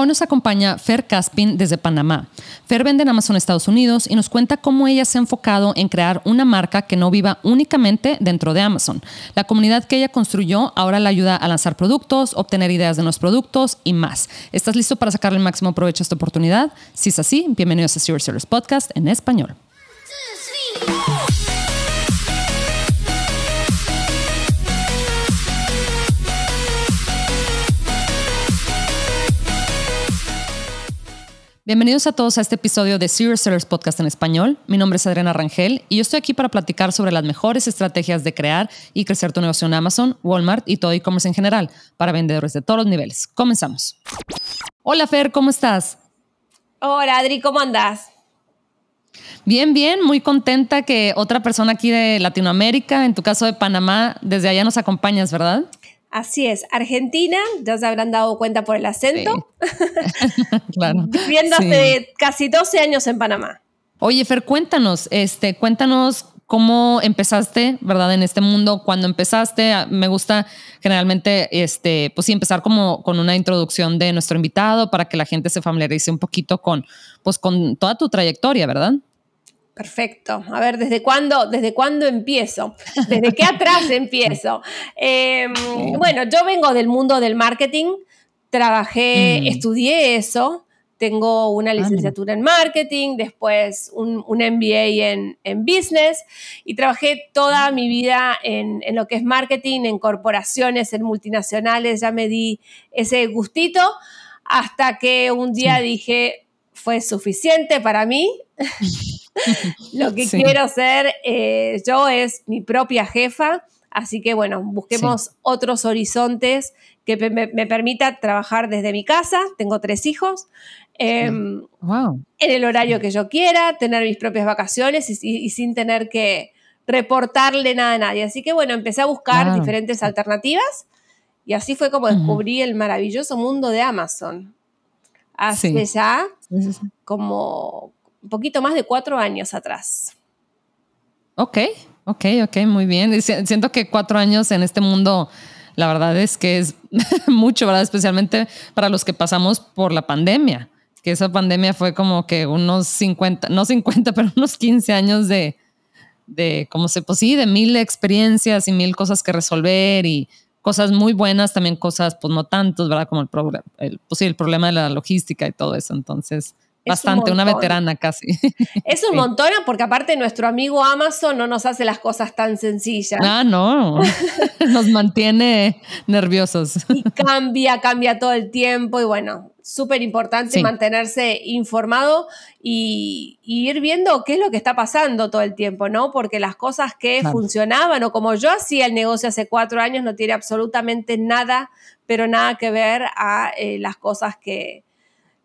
Hoy nos acompaña Fer Caspin desde Panamá. Fer vende en Amazon Estados Unidos y nos cuenta cómo ella se ha enfocado en crear una marca que no viva únicamente dentro de Amazon. La comunidad que ella construyó ahora la ayuda a lanzar productos, obtener ideas de nuevos productos y más. ¿Estás listo para sacarle el máximo provecho a esta oportunidad? Si es así, bienvenidos a Zero Sellers Podcast en español. Bienvenidos a todos a este episodio de Serious Sellers Podcast en español. Mi nombre es Adriana Rangel y yo estoy aquí para platicar sobre las mejores estrategias de crear y crecer tu negocio en Amazon, Walmart y todo e-commerce en general para vendedores de todos los niveles. Comenzamos. Hola Fer, ¿cómo estás? Hola Adri, ¿cómo andas? Bien, bien, muy contenta que otra persona aquí de Latinoamérica, en tu caso de Panamá, desde allá nos acompañas, ¿verdad? Así es, Argentina, ya se habrán dado cuenta por el acento. claro. Viviendo hace casi 12 años en Panamá. Oye, Fer, cuéntanos, este, cuéntanos cómo empezaste, ¿verdad? En este mundo, cuando empezaste, ah, me gusta generalmente, este, pues sí, empezar como con una introducción de nuestro invitado para que la gente se familiarice un poquito con, pues con toda tu trayectoria, ¿verdad? Perfecto. A ver, ¿desde cuándo, desde cuándo empiezo? ¿Desde qué atrás empiezo? Em, bueno, yo vengo del mundo del marketing, trabajé, mm. estudié eso, tengo una ah, licenciatura en marketing, después un, MBA en, business y trabajé toda mi vida en, en, lo que es marketing, en corporaciones, en multinacionales, ya me di ese gustito hasta que un día dije, fue suficiente para mí. Lo que quiero ser eh, yo es mi propia jefa, así que bueno, busquemos otros horizontes que me, permita trabajar desde mi casa. Tengo tres hijos. Em, en el horario que yo quiera, tener mis propias vacaciones y, sin tener que reportarle nada a nadie. Así que bueno, empecé a buscar diferentes alternativas y así fue como descubrí el maravilloso mundo de Amazon. Hace ya como un poquito más de cuatro años atrás. Ok, ok, ok, muy bien. Siento que cuatro años en este mundo, la verdad es que es mucho, ¿verdad? Especialmente para los que pasamos por la pandemia, que esa pandemia fue como que unos 50, no 50, pero unos 15 años de, de como se, pues sí, de mil experiencias y mil cosas que resolver y cosas muy buenas, también cosas, pues no tantos, ¿verdad? Como el, el, pues, el problema de la logística y todo eso. Entonces, Bastante, una veterana casi. Es un montón porque aparte nuestro amigo Amazon no nos hace las cosas tan sencillas. Ah, no, nos mantiene nerviosos. Y cambia, cambia todo el tiempo y bueno, súper importante mantenerse informado y, ir viendo qué es lo que está pasando todo el tiempo, ¿no? Porque las cosas que funcionaban o como yo hacía el negocio hace cuatro años no tiene absolutamente nada, pero nada que ver a eh, las cosas que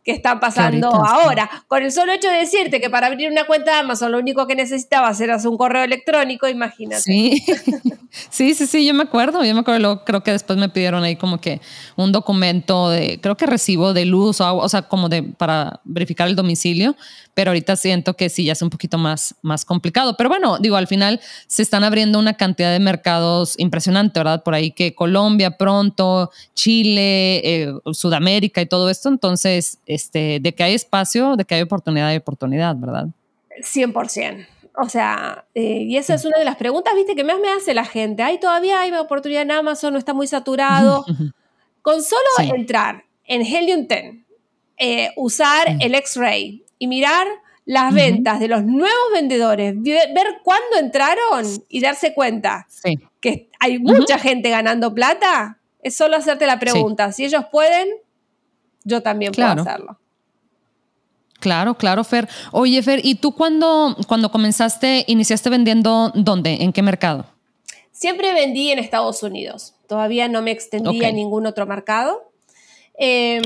que están pasando ahora. Con el solo hecho de decirte que para abrir una cuenta de Amazon lo único que necesitabas era un correo electrónico, imagínate. Sí, sí, sí, sí, yo me acuerdo, yo me acuerdo, creo que después me pidieron ahí como que un documento de, creo que recibo de luz, o, o sea, como de, para verificar el domicilio, pero ahorita siento que sí, ya es un poquito más, más complicado. Pero bueno, digo, al final se están abriendo una cantidad de mercados impresionante, ¿verdad? Por ahí que Colombia pronto, Chile, eh, Sudamérica y todo esto. Entonces, este, de que hay espacio, de que hay oportunidad, hay oportunidad, ¿verdad? 100%. O sea, eh, y esa es una de las preguntas, viste, que más me hace la gente. Ay, todavía hay oportunidad en Amazon, no está muy saturado. Con solo entrar en Helium 10, eh, usar el X-Ray, y mirar las ventas de los nuevos vendedores, ver cuándo entraron y darse cuenta que hay mucha gente ganando plata, es solo hacerte la pregunta. Si ellos pueden, yo también puedo hacerlo. Claro, claro, Fer. Oye, Fer, ¿y tú cuando, cuando comenzaste, iniciaste vendiendo dónde? ¿En qué mercado? Siempre vendí en Estados Unidos. Todavía no me extendí a ningún otro mercado. Em,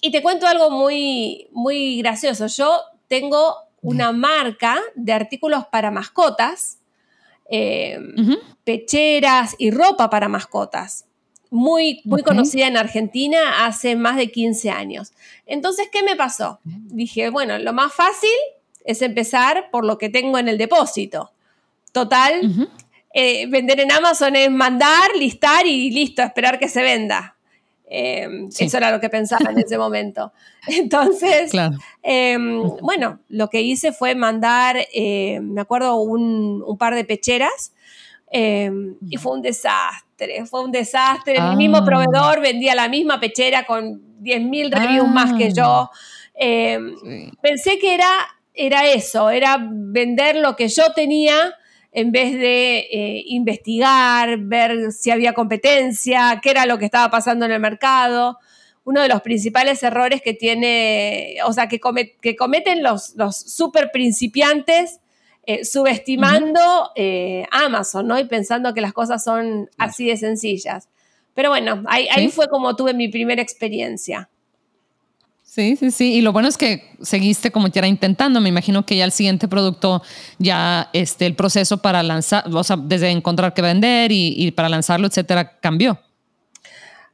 y te cuento algo muy, muy gracioso. Yo tengo una marca de artículos para mascotas, em, pecheras y ropa para mascotas, muy, muy conocida en Argentina hace más de 15 años. Entonces, ¿qué me pasó? Dije, bueno, lo más fácil es empezar por lo que tengo en el depósito. Total, eh, vender en Amazon es mandar, listar y listo, esperar que se venda. Em, eso era lo que pensaba en ese momento. Entonces, em, bueno, lo que hice fue mandar, eh, me acuerdo, un, par de pecheras em, y fue un desastre, fue un desastre. El mismo ah. proveedor vendía la misma pechera con 10.000 reviews más que yo. Ah. Pensé que era, era eso, era vender lo que yo tenía en vez de eh, investigar, ver si había competencia, qué era lo que estaba pasando en el mercado. Uno de los principales errores que tiene, o sea, que, que cometen los, los super principiantes eh, subestimando eh, Amazon, ¿no? Y pensando que las cosas son así de sencillas. Pero bueno, ahí, ahí fue como tuve mi primera experiencia. Sí, sí, sí. Y lo bueno es que seguiste como quiera intentando. Me imagino que ya el siguiente producto, ya este, el proceso para lanzar, o sea, desde encontrar qué vender y, para lanzarlo, etcétera, cambió.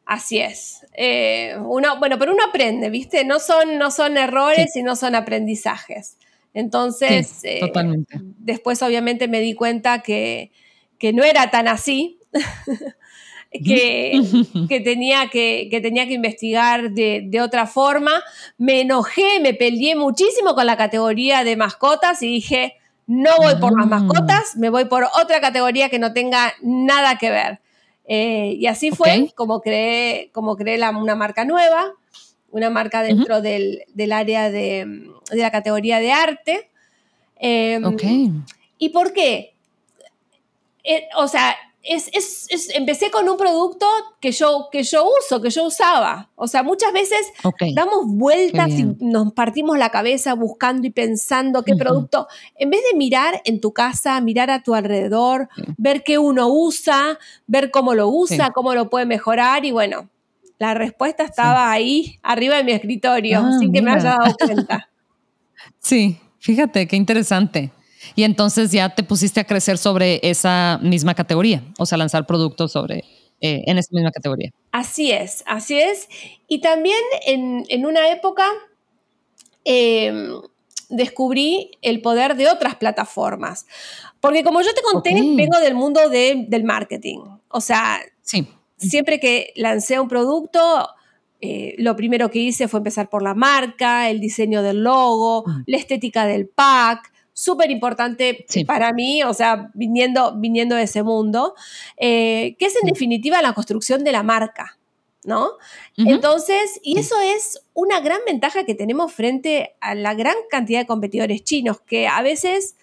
Así es. Eh, uno, bueno, pero uno aprende, ¿viste? No son, no son errores y no son aprendizajes. Entonces, eh, totalmente. después obviamente me di cuenta que, que no era tan así. que, tenía que, tenía que investigar de, otra forma. Me enojé, me peleé muchísimo con la categoría de mascotas y dije, no voy por las ah. mascotas, me voy por otra categoría que no tenga nada que ver. Eh, y así fue como creé, como creé una marca nueva, una marca dentro del, área de, la categoría de arte. Em, ¿Y por qué? Eh, o sea, es, empecé con un producto que yo, que yo uso, que yo usaba. O sea, muchas veces damos vueltas y nos partimos la cabeza buscando y pensando qué producto, en vez de mirar en tu casa, mirar a tu alrededor, ver qué uno usa, ver cómo lo usa, cómo lo puede mejorar y bueno, la respuesta estaba ahí, arriba de mi escritorio, ah, sin que me haya dado cuenta. Sí, fíjate, qué interesante. Y entonces ya te pusiste a crecer sobre esa misma categoría, o sea, lanzar productos sobre, eh, en esa misma categoría. Así es, así es. Y también en, una época em, descubrí el poder de otras plataformas. Porque como yo te conté, vengo del mundo del marketing. O sea, siempre que lancé un producto, eh, lo primero que hice fue empezar por la marca, el diseño del logo, la estética del pack, súper importante para mí, o sea, viniendo, viniendo de ese mundo, eh, que es en definitiva la construcción de la marca. ¿No? Entonces, y eso es una gran ventaja que tenemos frente a la gran cantidad de competidores chinos que a veces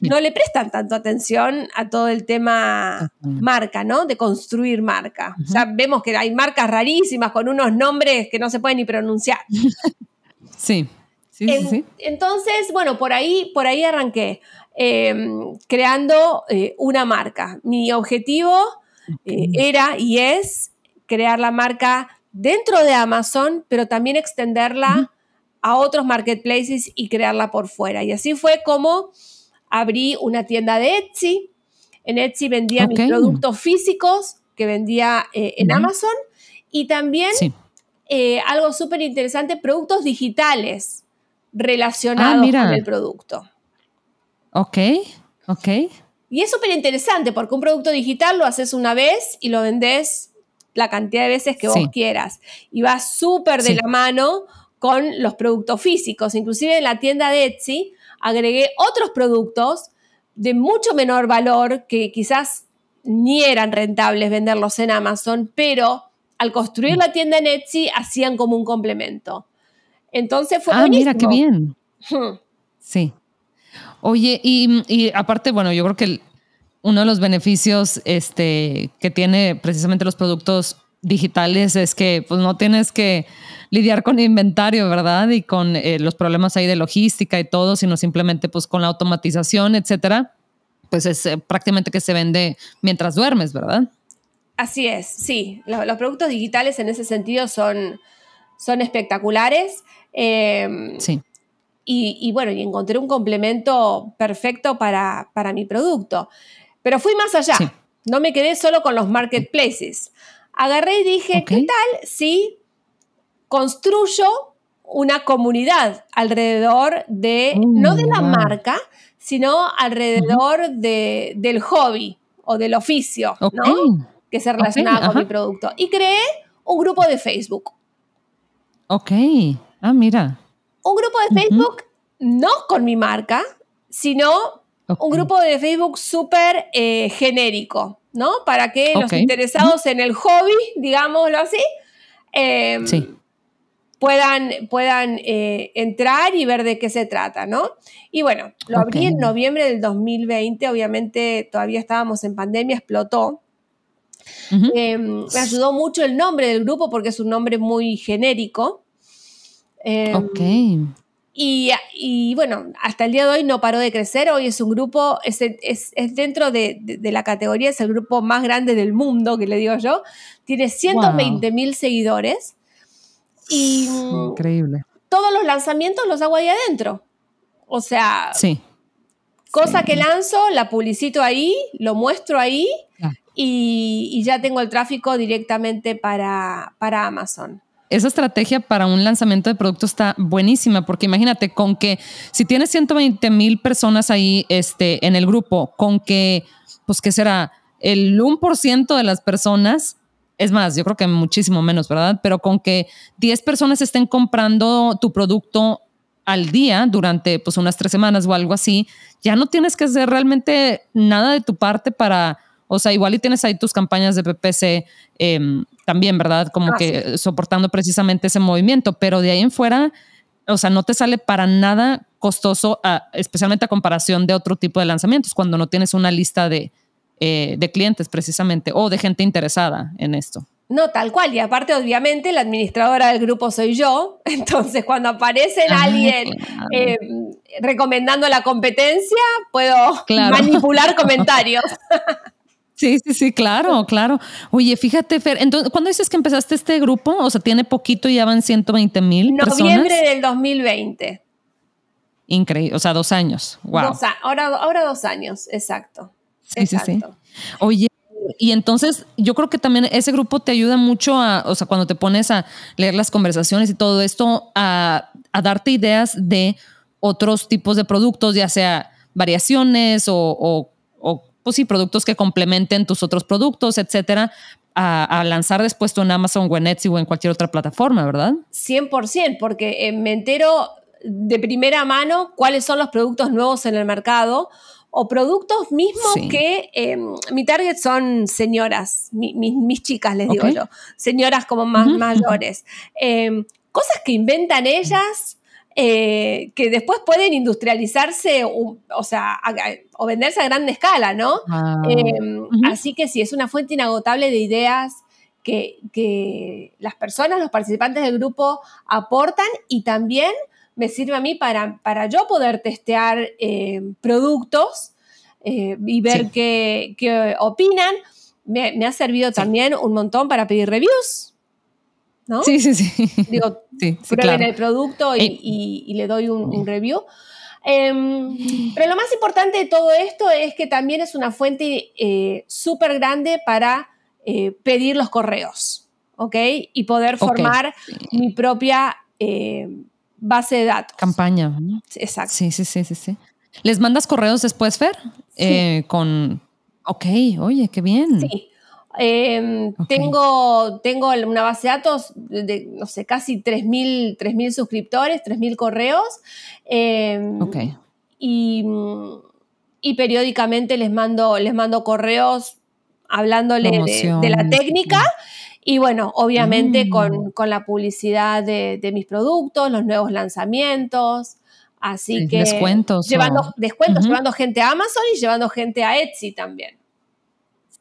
no le prestan tanto atención a todo el tema marca, ¿no? De construir marca. O sea, vemos que hay marcas rarísimas con unos nombres que no se pueden ni pronunciar. sí. Entonces, bueno, por ahí, por ahí arranqué, em, creando eh, una marca. Mi objetivo eh, era y es crear la marca dentro de Amazon, pero también extenderla a otros marketplaces y crearla por fuera. Y así fue como abrí una tienda de Etsy. En Etsy vendía mis productos físicos que vendía eh, en Amazon. Y también algo súper interesante, productos digitales relacionado ah, con el producto. Ok, ok. Y es súper interesante porque un producto digital lo haces una vez y lo vendes la cantidad de veces que vos quieras. Y va súper de la mano con los productos físicos. Inclusive en la tienda de Etsy agregué otros productos de mucho menor valor que quizás ni eran rentables venderlos en Amazon, pero al construir la tienda en Etsy hacían como un complemento. Entonces fue ah, mira, qué bien. Sí. Oye, y, aparte, bueno, yo creo que uno de los beneficios este, que tiene precisamente los productos digitales es que pues, no tienes que lidiar con inventario, ¿verdad? Y con eh, los problemas ahí de logística y todo, sino simplemente pues con la automatización, etcétera, pues es eh, prácticamente que se vende mientras duermes, ¿verdad? Así es, sí. Los, productos digitales en ese sentido son, son espectaculares. Em, sí. Y, bueno, y encontré un complemento perfecto para, mi producto. Pero fui más allá. No me quedé solo con los marketplaces. Agarré y dije, ¿qué tal si construyo una comunidad alrededor de, no de la mm, marca, sino alrededor de, del hobby o del oficio, ¿no? Que se relacionaba con mi producto. Y creé un grupo de Facebook. Ok, ah, mira. Un grupo de Facebook no con mi marca, sino un grupo de Facebook súper eh, genérico, ¿no? Para que los interesados en el hobby, digámoslo así, em, puedan, puedan eh, entrar y ver de qué se trata, ¿no? Y bueno, lo abrí en noviembre del 2020, obviamente todavía estábamos en pandemia, explotó. Em, me ayudó mucho el nombre del grupo porque es un nombre muy genérico. Em, ok. Y, bueno, hasta el día de hoy no paró de crecer. Hoy es un grupo, es, dentro de, la categoría, es el grupo más grande del mundo, que le digo yo. Tiene 120 mil seguidores. Y Increíble. Todos los lanzamientos los hago ahí adentro. O sea, sí. cosa que lanzo, la publicito ahí, lo muestro ahí y, ya tengo el tráfico directamente para, para Amazon esa estrategia para un lanzamiento de producto está buenísima, porque imagínate, con que si tienes 120 mil personas ahí este, en el grupo, con que, pues, ¿qué será? El 1% de las personas, es más, yo creo que muchísimo menos, ¿verdad? Pero con que 10 personas estén comprando tu producto al día durante pues unas tres semanas o algo así, ya no tienes que hacer realmente nada de tu parte para o sea, igual y tienes ahí tus campañas de PPC em, también, ¿verdad? Como que soportando precisamente ese movimiento, pero de ahí en fuera, o sea, no te sale para nada costoso, especialmente a comparación de otro tipo de lanzamientos, cuando no tienes una lista de, eh, de clientes precisamente o de gente interesada en esto. No, tal cual. Y aparte, obviamente, la administradora del grupo soy yo. Entonces, cuando aparece ah, alguien em, recomendando la competencia, puedo manipular comentarios. Sí, sí, sí, claro, claro. Oye, fíjate, Fer, entonces, ¿cuándo dices que empezaste este grupo? O sea, tiene poquito y ya van 120 mil personas. Noviembre del 2020. Increíble, o sea, dos años. Wow. ahora, ahora dos años, exacto. Sí, sí, sí. Oye, y entonces yo creo que también ese grupo te ayuda mucho a, o sea, cuando te pones a leer las conversaciones y todo esto, a, darte ideas de otros tipos de productos, ya sea variaciones o pues sí, productos que complementen tus otros productos, etcétera, a, lanzar después tú en Amazon o en Etsy o en cualquier otra plataforma, ¿verdad? 100%, porque eh, me entero de primera mano cuáles son los productos nuevos en el mercado o productos mismos que em, mi target son señoras, mis chicas, les digo yo, señoras como más mayores. Em, cosas que inventan ellas eh, que después pueden industrializarse, o, sea, o venderse a gran escala, ¿no? Ah, em, así que sí, es una fuente inagotable de ideas que, las personas, los participantes del grupo aportan y también me sirve a mí para, para yo poder testear em, productos eh, y ver qué, opinan. Me, ha servido también un montón para pedir reviews. ¿No? Sí, sí, sí. Digo, prueben el producto eh, y, le doy un, review. Em, pero lo más importante de todo esto es que también es una fuente eh, súper grande para eh, pedir los correos, ¿ok? Y poder formar mi propia base de datos. Campaña. Exacto. Sí, sí, sí, sí, sí. ¿Les mandas correos después, Fer? Sí. con... Ok, oye, qué bien. Sí. Em, tengo, tengo una base de datos de, no sé, casi 3.000 suscriptores, 3.000 correos. Em, y, y, periódicamente les mando, les mando correos hablándole de, la técnica. Y bueno, obviamente mm. con, la publicidad de, mis productos, los nuevos lanzamientos. Así que. Descuentos. Llevando, descuentos, llevando gente a Amazon y llevando gente a Etsy también.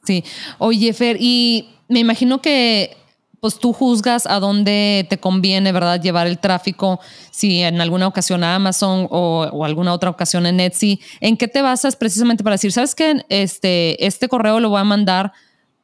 Sí. Oye, Fer, y me imagino que pues tú juzgas a dónde te conviene, ¿verdad? Llevar el tráfico, si en alguna ocasión a Amazon o, alguna otra ocasión en Etsy. ¿En qué te basas precisamente para decir, sabes que este, este correo lo voy a mandar?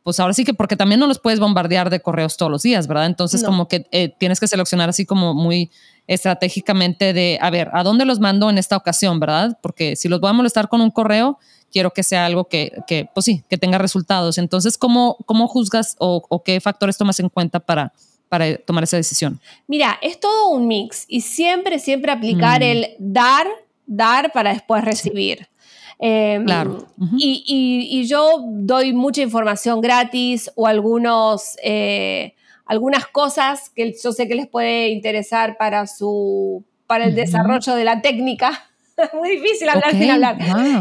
Pues ahora sí que, porque también no los puedes bombardear de correos todos los días, ¿verdad? Entonces, como que eh, tienes que seleccionar así como muy estratégicamente de, a ver, ¿a dónde los mando en esta ocasión, verdad? Porque si los voy a molestar con un correo, quiero que sea algo que, que pues sí, que tenga resultados. Entonces, ¿cómo, cómo juzgas o, qué factores tomas en cuenta para, para tomar esa decisión? Mira, es todo un mix y siempre, siempre aplicar mm. el dar, dar para después recibir. Em, claro. y, y, yo doy mucha información gratis o algunos, eh, algunas cosas que yo sé que les puede interesar para su para el desarrollo de la técnica. Muy difícil hablar sin hablar.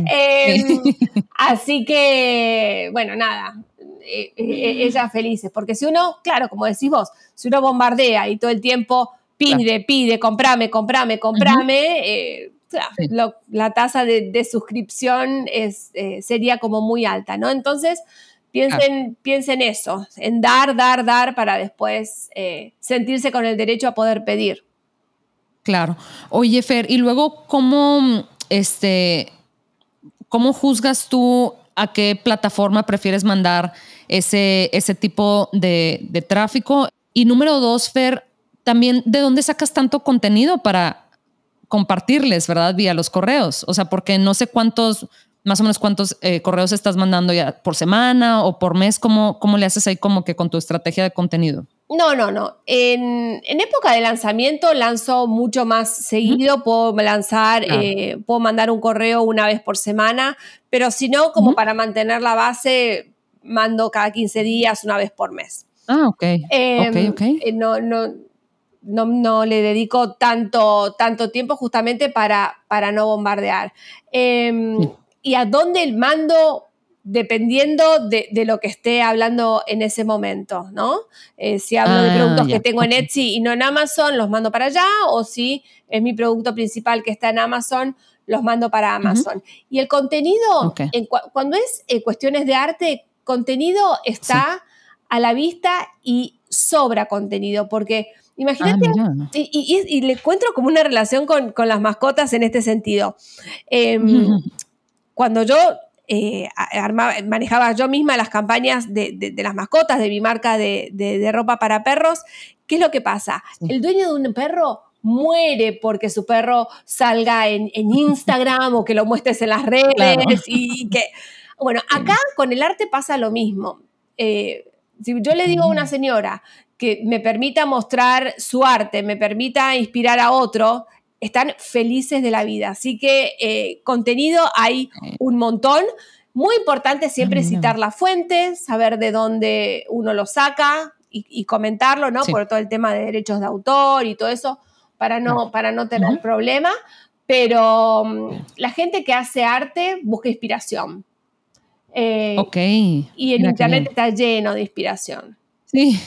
Em, así que, bueno, nada, eh, eh, ellas felices, porque si uno, claro, como decís vos, si uno bombardea y todo el tiempo pide, pide, comprame, comprame, comprame, eh, la tasa de, suscripción es, sería como muy alta, ¿no? Entonces, piensen, piensen eso, en dar, dar, dar para después sentirse con el derecho a poder pedir. Claro. Oye, Fer, y luego, ¿cómo, este, cómo juzgas tú a qué plataforma prefieres mandar ese, ese tipo de, de tráfico? Y número dos, Fer, también, ¿de dónde sacas tanto contenido para compartirles, verdad? Vía los correos. O sea, porque no sé cuántos, más o menos cuántos eh, correos estás mandando ya por semana o por mes. ¿Cómo, ¿Cómo le haces ahí como que con tu estrategia de contenido? No, no, no. En, época de lanzamiento lanzo mucho más seguido. Puedo lanzar, eh, puedo mandar un correo una vez por semana, pero si no, como para mantener la base, mando cada 15 días, una vez por mes. Ah, ok. Em, eh, no, no, no, le dedico tanto, tanto tiempo justamente para, para no bombardear. Em, ¿Y a dónde el mando? dependiendo de, lo que esté hablando en ese momento, ¿no? Eh, si hablo de ah, productos que tengo en Etsy y no en Amazon, los mando para allá, o si es mi producto principal que está en Amazon, los mando para Amazon. Y el contenido, cuando es eh, cuestiones de arte, contenido está a la vista y sobra contenido, porque imagínate, ah, y, le encuentro como una relación con, las mascotas en este sentido. Em, cuando yo eh, manejaba yo misma las campañas de, las mascotas de mi marca de, ropa para perros. ¿Qué es lo que pasa? El dueño de un perro muere porque su perro salga en, Instagram o que lo muestres en las redes y que... Bueno, acá con el arte pasa lo mismo. Eh, si yo le digo a una señora que me permita mostrar su arte, me permita inspirar a otro, están felices de la vida. Así que eh, contenido hay un montón. Muy importante siempre citar la fuente, saber de dónde uno lo saca y, comentarlo, ¿no? Por todo el tema de derechos de autor y todo eso, para no, para no tener problema. Pero mm, la gente que hace arte busca inspiración. Eh, ok. Y el Internet está lleno de inspiración. Sí,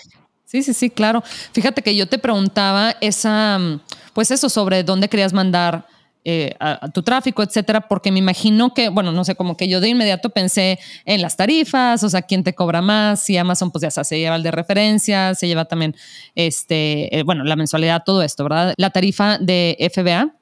sí, sí, sí, claro. Fíjate que yo te preguntaba esa mm, pues eso, sobre dónde querías mandar eh, tu tráfico, etcétera, porque me imagino que, bueno, no sé, como que yo de inmediato pensé en las tarifas, o sea, quién te cobra más, si Amazon, pues ya se lleva el de referencia, se lleva también, este, eh, bueno, la mensualidad, todo esto, ¿verdad? La tarifa de FBA.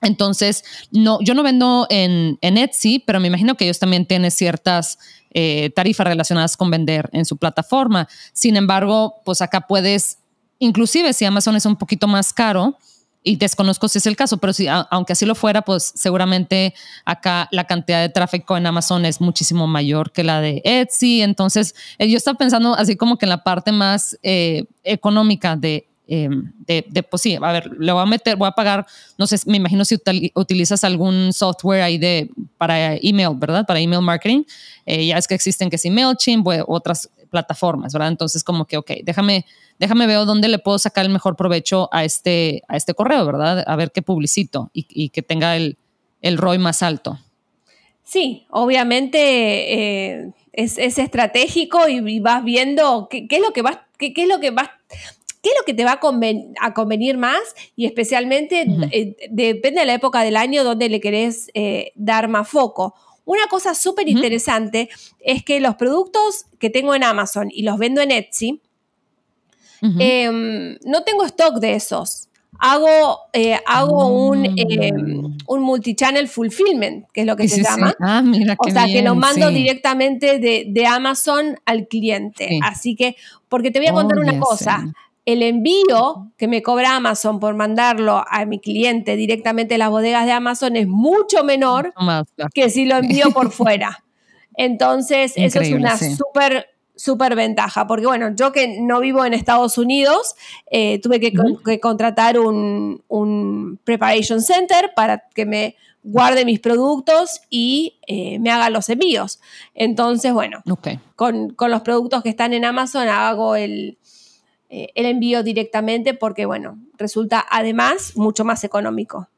Entonces, no, yo no vendo en, en Etsy, pero me imagino que ellos también tienen ciertas eh, tarifas relacionadas con vender en su plataforma. Sin embargo, pues acá puedes, inclusive si Amazon es un poquito más caro, y desconozco si es el caso, pero si, aunque así lo fuera, pues seguramente acá la cantidad de tráfico en Amazon es muchísimo mayor que la de Etsy. Entonces, eh, yo estaba pensando así como que en la parte más eh, económica de, em, de, de, pues sí, a ver, le voy a meter, voy a pagar, no sé, me imagino si utilizas algún software ahí de, para email, ¿verdad? Para email marketing. Eh, ya es que existen que si MailChimp o otras plataformas, ¿verdad? Entonces, como que, ok, déjame déjame ver dónde le puedo sacar el mejor provecho a este, a este correo, ¿verdad? A ver qué publicito y, que tenga el, el ROI más alto. Sí, obviamente eh, es, estratégico y, vas viendo qué, es lo que vas, qué, es lo que vas, qué es lo que te va a, convenir más y especialmente eh, depende de la época del año donde le querés eh, dar más foco. Una cosa súper interesante es que los productos que tengo en Amazon y los vendo en Etsy, Em, no tengo stock de esos. Hago, eh, hago un, em, un multichannel fulfillment, que es lo que se llama. Ah, o sea, que lo mando directamente de, Amazon al cliente. Así que, porque te voy a contar una cosa. El envío que me cobra Amazon por mandarlo a mi cliente directamente a las bodegas de Amazon es mucho menor que si lo envío por fuera. Entonces, eso es una súper súper ventaja, porque bueno, yo que no vivo en Estados Unidos, eh, tuve que, contratar un, preparation center para que me guarde mis productos y eh, me haga los envíos. Entonces, bueno, con, los productos que están en Amazon hago el, eh, el envío directamente porque, bueno, resulta además mucho más económico.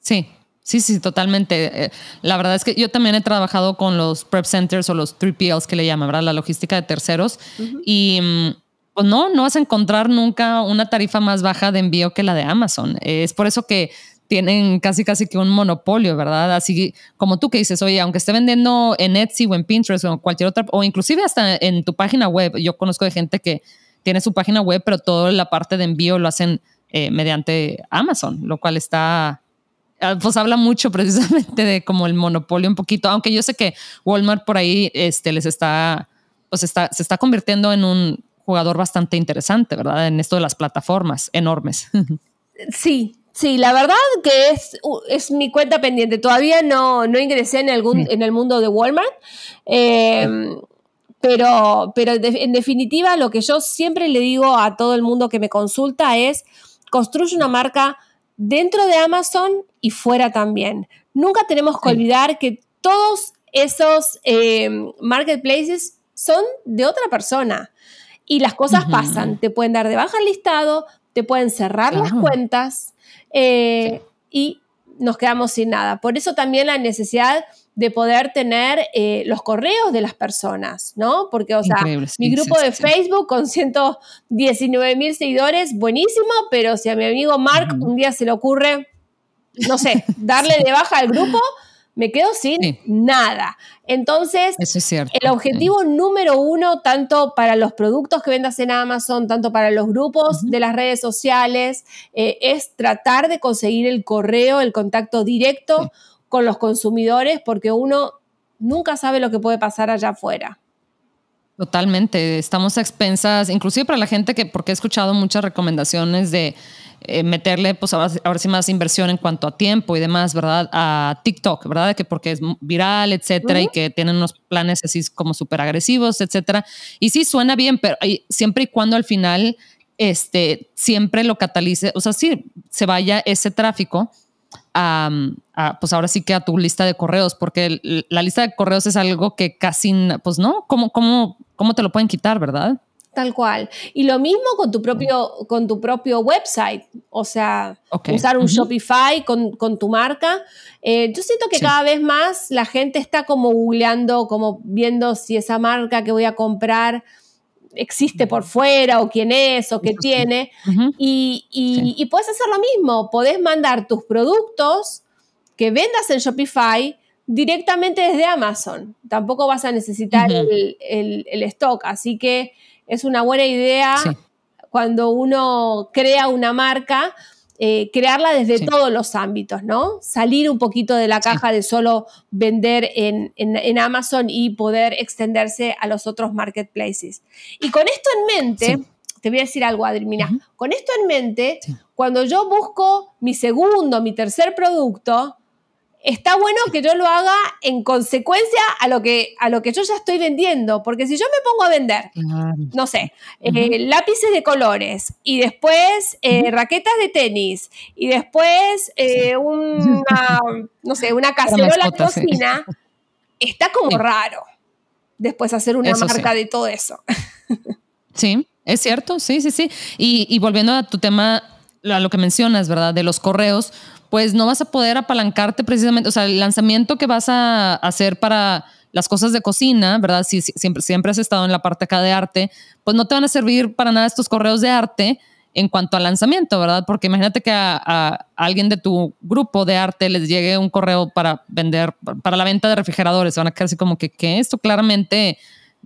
Sí, Sí, sí, totalmente. Eh, la verdad es que yo también he trabajado con los prep centers o los 3PLs que le llaman, ¿verdad? La logística de terceros. Y mm, pues no, no vas a encontrar nunca una tarifa más baja de envío que la de Amazon. Es por eso que tienen casi casi que un monopolio, ¿verdad? Así como tú que dices, oye, aunque esté vendiendo en Etsy o en Pinterest o en cualquier otra, o inclusive hasta en tu página web, yo conozco de gente que tiene su página web, pero toda la parte de envío lo hacen eh, mediante Amazon, lo cual está, ah, pues habla mucho precisamente de como el monopolio un poquito, aunque yo sé que Walmart por ahí este, les está, pues está, se está convirtiendo en un jugador bastante interesante, ¿verdad? En esto de las plataformas enormes. Sí, Sí, la verdad que es, es mi cuenta pendiente. Todavía no, no ingresé en, algún, en el mundo de Walmart. Em, pero, pero en definitiva, lo que yo siempre le digo a todo el mundo que me consulta es, construye una marca dentro de Amazon y fuera también. Nunca tenemos que olvidar que todos esos em, marketplaces son de otra persona. Y las cosas pasan. Te pueden dar de baja el listado, te pueden cerrar las cuentas. Eh, y nos quedamos sin nada. Por eso también la necesidad de poder tener eh, los correos de las personas, ¿no? Porque, o sea, mi grupo de Facebook con 119 mil seguidores, buenísimo, pero si a mi amigo Mark un día se le ocurre, no sé, darle de baja al grupo, me quedo sin nada. Entonces, el objetivo número uno, tanto para los productos que vendas en Amazon, tanto para los grupos de las redes sociales, eh, es tratar de conseguir el correo, el contacto directo con los consumidores, porque uno nunca sabe lo que puede pasar allá afuera. Totalmente, estamos a expensas, inclusive para la gente que, porque he escuchado muchas recomendaciones de eh, meterle, pues ahora, sí más inversión en cuanto a tiempo y demás, ¿verdad? A TikTok, ¿verdad? Que porque es viral, etcétera, y que tienen unos planes así como súper agresivos, etcétera. Y sí suena bien, pero siempre y cuando al final, este, siempre lo catalice, o sea, sí, se vaya ese tráfico. A, pues ahora sí que a tu lista de correos, porque la lista de correos es algo que casi, pues no, ¿cómo, cómo, cómo te lo pueden quitar, verdad? Tal cual. Y lo mismo con tu propio, con tu propio website. O sea, usar un Shopify con, tu marca. Eh, yo siento que cada vez más la gente está como googleando, como viendo si esa marca que voy a comprar existe por fuera o quién es o qué tiene. y, y, puedes hacer lo mismo. Podés mandar tus productos que vendas en Shopify directamente desde Amazon. Tampoco vas a necesitar el, el stock. Así que es una buena idea cuando uno crea una marca, eh, crearla desde todos los ámbitos, ¿no? Salir un poquito de la caja de solo vender en, Amazon y poder extenderse a los otros marketplaces. Y con esto en mente, te voy a decir algo, Adrimina, con esto en mente, cuando yo busco mi segundo, mi tercer producto, está bueno que yo lo haga en consecuencia a lo que, a lo que yo ya estoy vendiendo, porque si yo me pongo a vender, no sé, eh, lápices de colores y después eh, raquetas de tenis y después eh, una, no sé, una cacerola de cocina, está como raro después hacer una marca de todo eso. sí, es cierto, sí, sí, sí. Y, y volviendo a tu tema, a lo que mencionas, ¿verdad? De los correos, pues no vas a poder apalancarte precisamente, o sea, el lanzamiento que vas a hacer para las cosas de cocina, ¿verdad? Si, siempre, siempre has estado en la parte acá de arte, pues no te van a servir para nada estos correos de arte en cuanto al lanzamiento, ¿verdad? Porque imagínate que a, alguien de tu grupo de arte les llegue un correo para vender, para la venta de refrigeradores, van a quedar así como que, ¿qué? Esto claramente,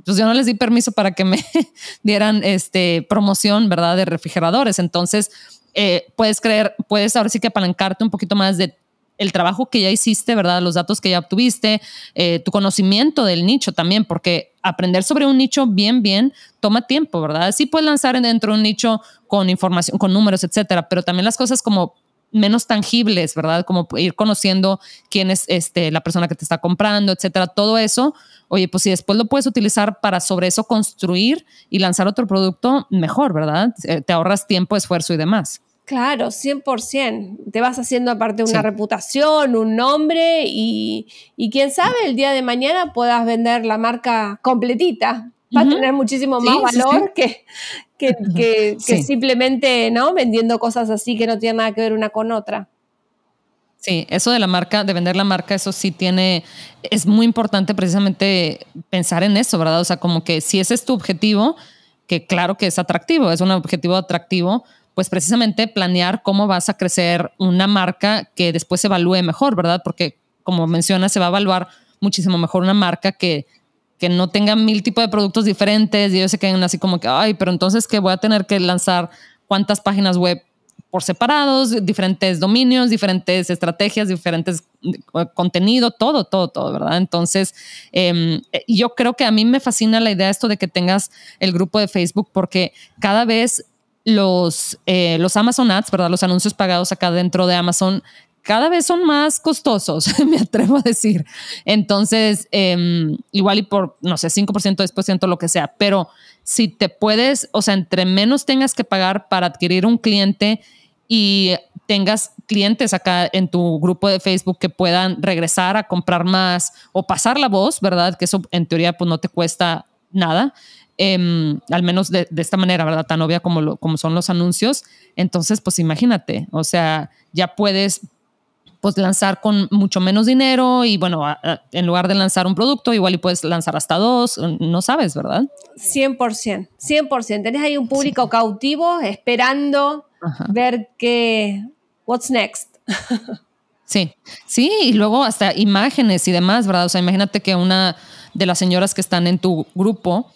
pues yo no les di permiso para que me dieran este, promoción, ¿verdad? De refrigeradores. Entonces, eh, puedes creer, puedes ahora sí que apalancarte un poquito más de el trabajo que ya hiciste, ¿verdad? Los datos que ya obtuviste, eh, tu conocimiento del nicho también, porque aprender sobre un nicho bien, bien, toma tiempo, ¿verdad? Sí puedes lanzar dentro de un nicho con información, con números, etcétera, pero también las cosas como menos tangibles, ¿verdad? Como ir conociendo quién es este, la persona que te está comprando, etcétera. Todo eso, oye, pues si después lo puedes utilizar para sobre eso construir y lanzar otro producto, mejor, ¿verdad? Eh, te ahorras tiempo, esfuerzo y demás. Claro, 100%. Te vas haciendo aparte una reputación, un nombre y, quién sabe, el día de mañana puedas vender la marca completita. Va a tener muchísimo más valor que, que, simplemente, ¿no? Vendiendo cosas así que no tienen nada que ver una con otra. Sí, eso de la marca, de vender la marca, eso sí tiene, es muy importante precisamente pensar en eso, ¿verdad? O sea, como que si ese es tu objetivo, que claro que es atractivo, es un objetivo atractivo, pues precisamente planear cómo vas a crecer una marca que después se evalúe mejor, ¿verdad? Porque como mencionas, se va a evaluar muchísimo mejor una marca que, que no tenga mil tipos de productos diferentes y ellos se queden así como que, ay, pero entonces que voy a tener que lanzar cuántas páginas web por separados, diferentes dominios, diferentes estrategias, diferentes eh, contenido, todo, todo, todo, ¿verdad? Entonces, em, yo creo que a mí me fascina la idea esto de que tengas el grupo de Facebook porque cada vez los, eh, los Amazon Ads, ¿verdad? Los anuncios pagados acá dentro de Amazon cada vez son más costosos, me atrevo a decir. Entonces, em, igual y por, no sé, 5%, 10%, lo que sea, pero si te puedes, o sea, entre menos tengas que pagar para adquirir un cliente y tengas clientes acá en tu grupo de Facebook que puedan regresar a comprar más o pasar la voz, ¿verdad? Que eso en teoría pues no te cuesta nada. Em, al menos de, esta manera, ¿verdad? Tan obvia como, como son los anuncios. Entonces, pues imagínate, o sea, ya puedes pues lanzar con mucho menos dinero y bueno, en lugar de lanzar un producto, igual y puedes lanzar hasta dos, no sabes, ¿verdad? 100%, 100%. Tenés ahí un público cautivo esperando ver qué, what's next. sí, sí, y luego hasta imágenes y demás, ¿verdad? O sea, imagínate que una de las señoras que están en tu grupo,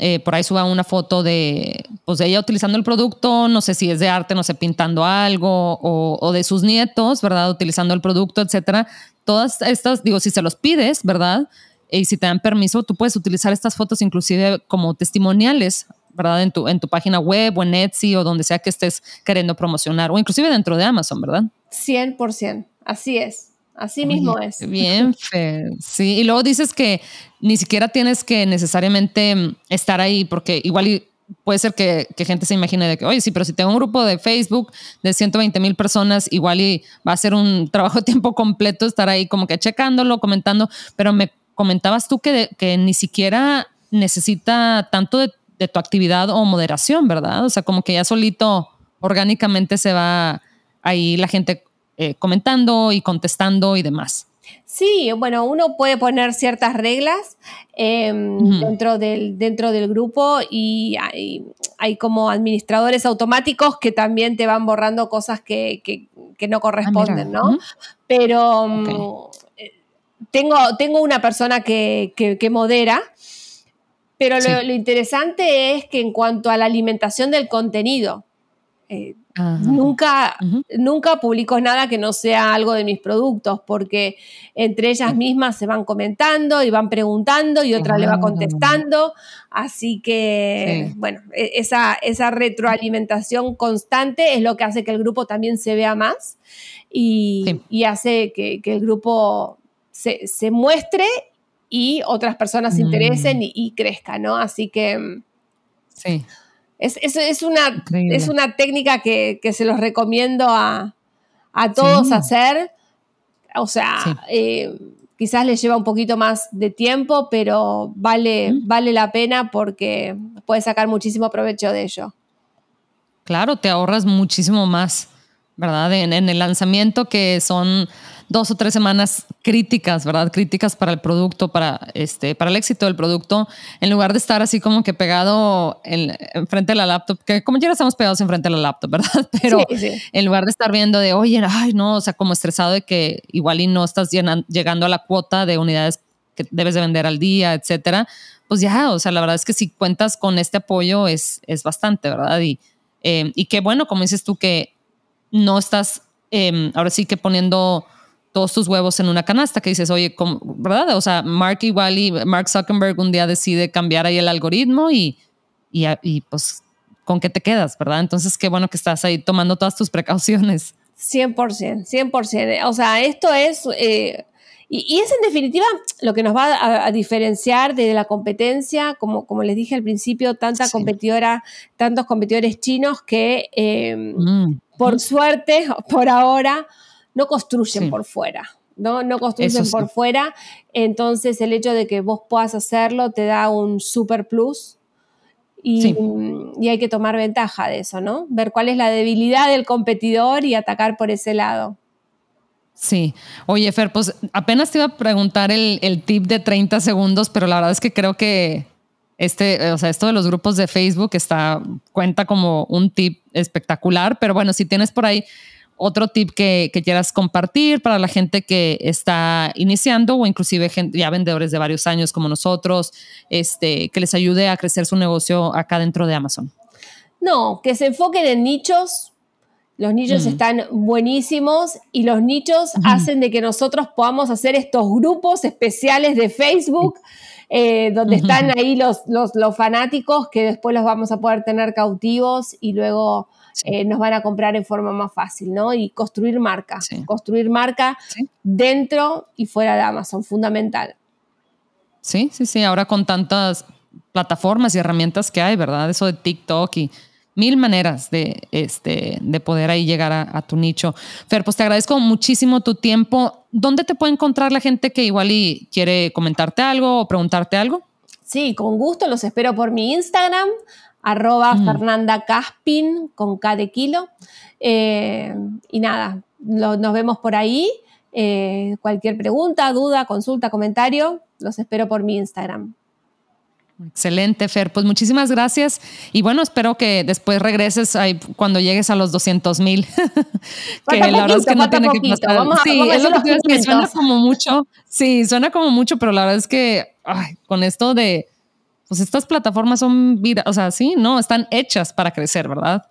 eh, por ahí suba una foto de, pues, de ella utilizando el producto, no sé si es de arte, no sé, pintando algo, o, de sus nietos, ¿verdad? Utilizando el producto, etcétera. Todas estas, digo, si se los pides, ¿verdad? Y si te dan permiso, tú puedes utilizar estas fotos inclusive como testimoniales, ¿verdad? En tu, en tu página web o en Etsy o donde sea que estés queriendo promocionar, o inclusive dentro de Amazon, ¿verdad? 100%, así es. Así mismo es. Bien, Fer. Sí, y luego dices que ni siquiera tienes que necesariamente mm, estar ahí, porque igual puede ser que, gente se imagine de que, oye, sí, pero si tengo un grupo de Facebook de 120 mil personas, igual y va a ser un trabajo de tiempo completo estar ahí como que checándolo, comentando, pero me comentabas tú que, que ni siquiera necesita tanto de, de tu actividad o moderación, ¿verdad? O sea, como que ya solito, orgánicamente se va ahí la gente eh, comentando y contestando y demás. Sí, bueno, uno puede poner ciertas reglas em, dentro, del, dentro del grupo y hay, como administradores automáticos que también te van borrando cosas que, no corresponden, ah, ¿no? Pero mm, eh, tengo, tengo una persona que, modera, pero lo, lo, interesante es que en cuanto a la alimentación del contenido, eh, nunca, nunca publico nada que no sea algo de mis productos, porque entre ellas mismas se van comentando y van preguntando y otra le va contestando. Así que, bueno, e, esa, esa retroalimentación constante es lo que hace que el grupo también se vea más y, hace que, el grupo se, muestre y otras personas se interesen mm. y, y crezcan, ¿no? Así que... Sí. Es, es, una, es una técnica que, se los recomiendo a, todos hacer. O sea, eh, quizás les lleva un poquito más de tiempo, pero vale, vale la pena porque puedes sacar muchísimo provecho de ello. Claro, te ahorras muchísimo más, ¿verdad? en el lanzamiento que son dos o tres semanas críticas, ¿verdad? Críticas para el producto, para, este, para el éxito del producto, en lugar de estar así como que pegado enfrente de la laptop, que como ya estamos pegados enfrente de la laptop, ¿verdad? Pero en lugar de estar viendo de, oye, ay, no, o sea, como estresado de que igual y no estás llegando a la cuota de unidades que debes de vender al día, etcétera, pues ya, o sea, la verdad es que si cuentas con este apoyo es, es bastante, ¿verdad? Y, eh, y qué bueno, como dices tú, que no estás em, ahora sí que poniendo todos tus huevos en una canasta que dices, oye, ¿verdad? O sea, Mark igual y Mark Zuckerberg un día decide cambiar ahí el algoritmo y, y, pues, ¿con qué te quedas, verdad? Entonces, qué bueno que estás ahí tomando todas tus precauciones. 100%, 100%. O sea, esto es... Eh, y, es en definitiva lo que nos va a, diferenciar de la competencia, como, como les dije al principio, tanta competidora, tantos competidores chinos que eh, mm. por suerte, por ahora, no construyen por fuera. ¿no? no construyen por fuera, entonces el hecho de que vos puedas hacerlo te da un super plus y, y, hay que tomar ventaja de eso, ¿no? Ver cuál es la debilidad del competidor y atacar por ese lado. Sí. Oye, Fer, pues apenas te iba a preguntar el, el, tip de 30 segundos, pero la verdad es que creo que este, o sea, esto de los grupos de Facebook está, cuenta como un tip espectacular, pero bueno, si tienes por ahí otro tip que, que quieras compartir para la gente que está iniciando o inclusive ya vendedores de varios años como nosotros, este, que les ayude a crecer su negocio acá dentro de Amazon. No, que se enfoquen en nichos los nichos mm. están buenísimos y los nichos hacen de que nosotros podamos hacer estos grupos especiales de Facebook, eh, donde están ahí los, los, fanáticos que después los vamos a poder tener cautivos y luego eh, nos van a comprar en forma más fácil, ¿no? Y construir marca, construir marca dentro y fuera de Amazon, fundamental. Sí, sí, sí, ahora con tantas plataformas y herramientas que hay, ¿verdad? Eso de TikTok y mil maneras de, este, de poder ahí llegar a, tu nicho. Fer, pues te agradezco muchísimo tu tiempo. ¿Dónde te puede encontrar la gente que igual y quiere comentarte algo o preguntarte algo? Sí, con gusto los espero por mi Instagram, arroba mm. Fernanda Caspin con K de kilo. Eh, y nada, nos vemos por ahí. Eh, cualquier pregunta, duda, consulta, comentario, los espero por mi Instagram. Excelente, Fer. Pues muchísimas gracias. Y bueno, espero que después regreses ahí cuando llegues a los 200 mil. que la verdad es que no tiene que pasar. sí, es lo que, que suena como mucho. Sí, suena como mucho, pero la verdad es que con esto de, pues estas plataformas son vida, o sea, sí, no, están hechas para crecer, ¿verdad?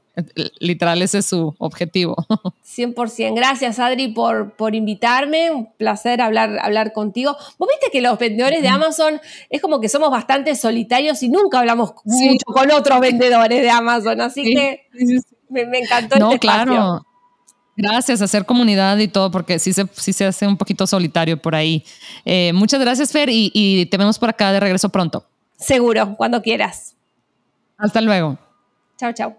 Literal, ese es su objetivo. 100%. Gracias, Adri, por, por invitarme. Un placer hablar, hablar contigo. Vos viste que los vendedores de Amazon es como que somos bastante solitarios y nunca hablamos mucho con otros vendedores de Amazon. Así que me, encantó no, este claro. Gracias, hacer comunidad y todo, porque sí se, sí se hace un poquito solitario por ahí. Eh, muchas gracias, Fer, y, y te vemos por acá de regreso pronto. Seguro, cuando quieras. Hasta luego. Chao, chao.